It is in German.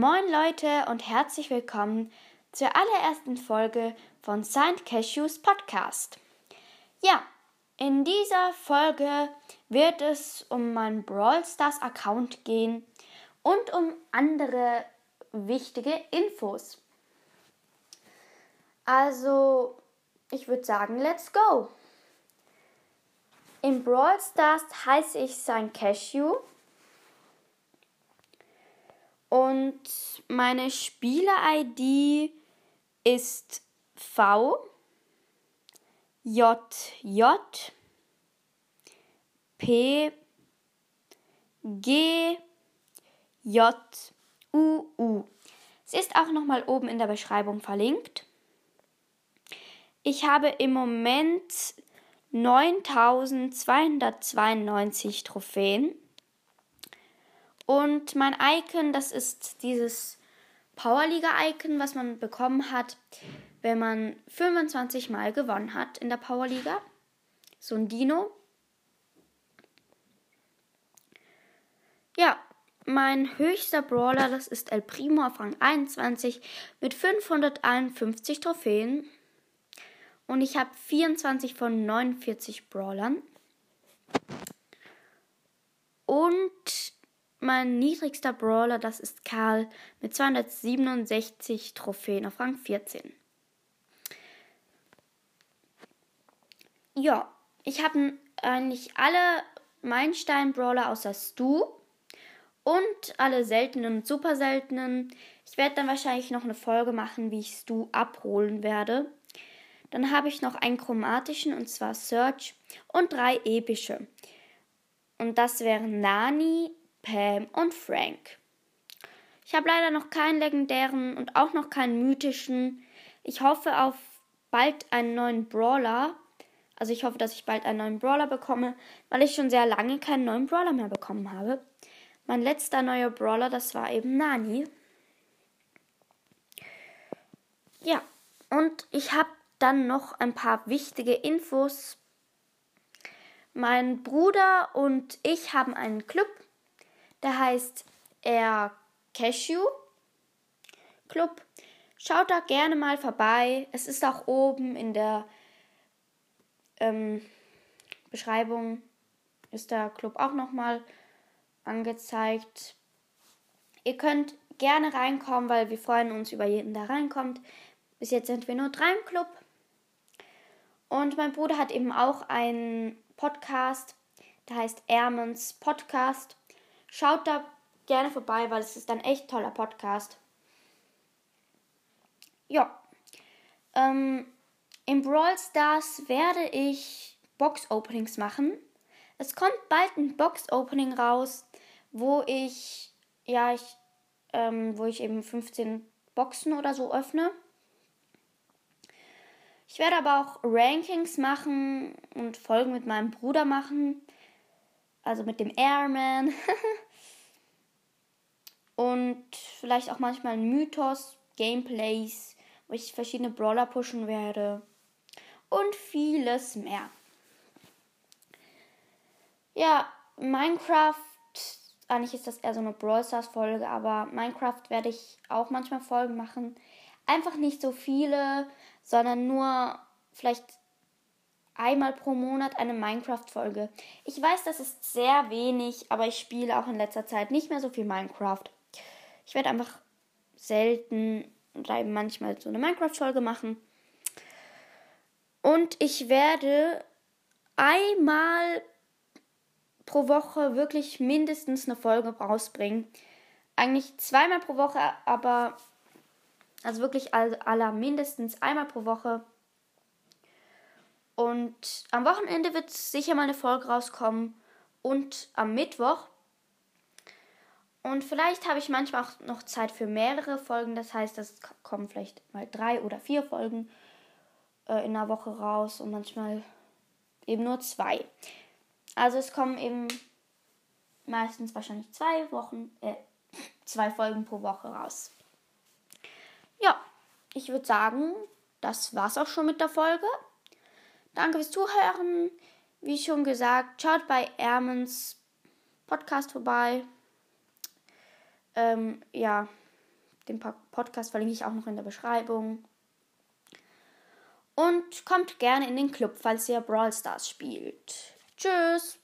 Moin Leute und herzlich willkommen zur allerersten Folge von Saint Cashews Podcast. Ja, in dieser Folge wird es um meinen Brawl Stars Account gehen und um andere wichtige Infos. Also, ich würde sagen, let's go. Im Brawl Stars heiße ich Saint Cashew und meine Spieler-ID ist V J J P G J U U. Sie ist auch nochmal oben in der Beschreibung verlinkt. Ich habe im Moment 9292 Trophäen. Und mein Icon, das ist dieses Powerliga-Icon, was man bekommen hat, wenn man 25 Mal gewonnen hat in der Powerliga. So ein Dino. Ja, mein höchster Brawler, das ist El Primo auf Rang 21 mit 551 Trophäen. Und ich habe 24 von 49 Brawlern. Und mein niedrigster Brawler, das ist Karl mit 267 Trophäen auf Rang 14. Ja, ich habe eigentlich alle Meilenstein-Brawler außer Stu und alle seltenen und super seltenen. Ich werde dann wahrscheinlich noch eine Folge machen, wie ich Stu abholen werde. Dann habe ich noch einen chromatischen und zwar Search und drei epische. Und das wären Nani, Pam und Frank. Ich habe leider noch keinen legendären und auch noch keinen mythischen. Ich hoffe auf bald einen neuen Brawler. Also ich hoffe, dass ich bald einen neuen Brawler bekomme, weil ich schon sehr lange keinen neuen Brawler mehr bekommen habe. Mein letzter neuer Brawler, das war eben Nani. Ja, und ich habe dann noch ein paar wichtige Infos. Mein Bruder und ich haben einen Club der heißt Air Cashew Club. Schaut da gerne mal vorbei. Es ist auch oben in der ähm, Beschreibung ist der Club auch nochmal angezeigt. Ihr könnt gerne reinkommen, weil wir freuen uns über jeden, der reinkommt. Bis jetzt sind wir nur drei im Club. Und mein Bruder hat eben auch einen Podcast, der heißt Ermans Podcast. Schaut da gerne vorbei, weil es ist ein echt toller Podcast. Ja. Ähm, Im Brawl Stars werde ich Box-Openings machen. Es kommt bald ein Box-Opening raus, wo ich, ja, ich, ähm, wo ich eben 15 Boxen oder so öffne. Ich werde aber auch Rankings machen und Folgen mit meinem Bruder machen also mit dem Airman. und vielleicht auch manchmal ein Mythos, Gameplays, wo ich verschiedene Brawler pushen werde. Und vieles mehr. Ja, Minecraft, eigentlich ist das eher so eine Brawl Stars Folge, aber Minecraft werde ich auch manchmal Folgen machen. Einfach nicht so viele, sondern nur vielleicht einmal pro Monat eine Minecraft-Folge. Ich weiß, das ist sehr wenig, aber ich spiele auch in letzter Zeit nicht mehr so viel Minecraft. Ich werde einfach selten oder manchmal so eine Minecraft-Folge machen. Und ich werde einmal pro Woche wirklich mindestens eine Folge rausbringen. Eigentlich zweimal pro Woche, aber also wirklich aller mindestens einmal pro Woche und am Wochenende wird sicher mal eine Folge rauskommen. Und am Mittwoch. Und vielleicht habe ich manchmal auch noch Zeit für mehrere Folgen. Das heißt, es kommen vielleicht mal drei oder vier Folgen äh, in einer Woche raus und manchmal eben nur zwei. Also es kommen eben meistens wahrscheinlich zwei Wochen, äh, zwei Folgen pro Woche raus. Ja, ich würde sagen, das war's auch schon mit der Folge. Danke fürs Zuhören. Wie schon gesagt, schaut bei Ermens Podcast vorbei. Ähm, ja, Den Podcast verlinke ich auch noch in der Beschreibung. Und kommt gerne in den Club, falls ihr Brawl Stars spielt. Tschüss!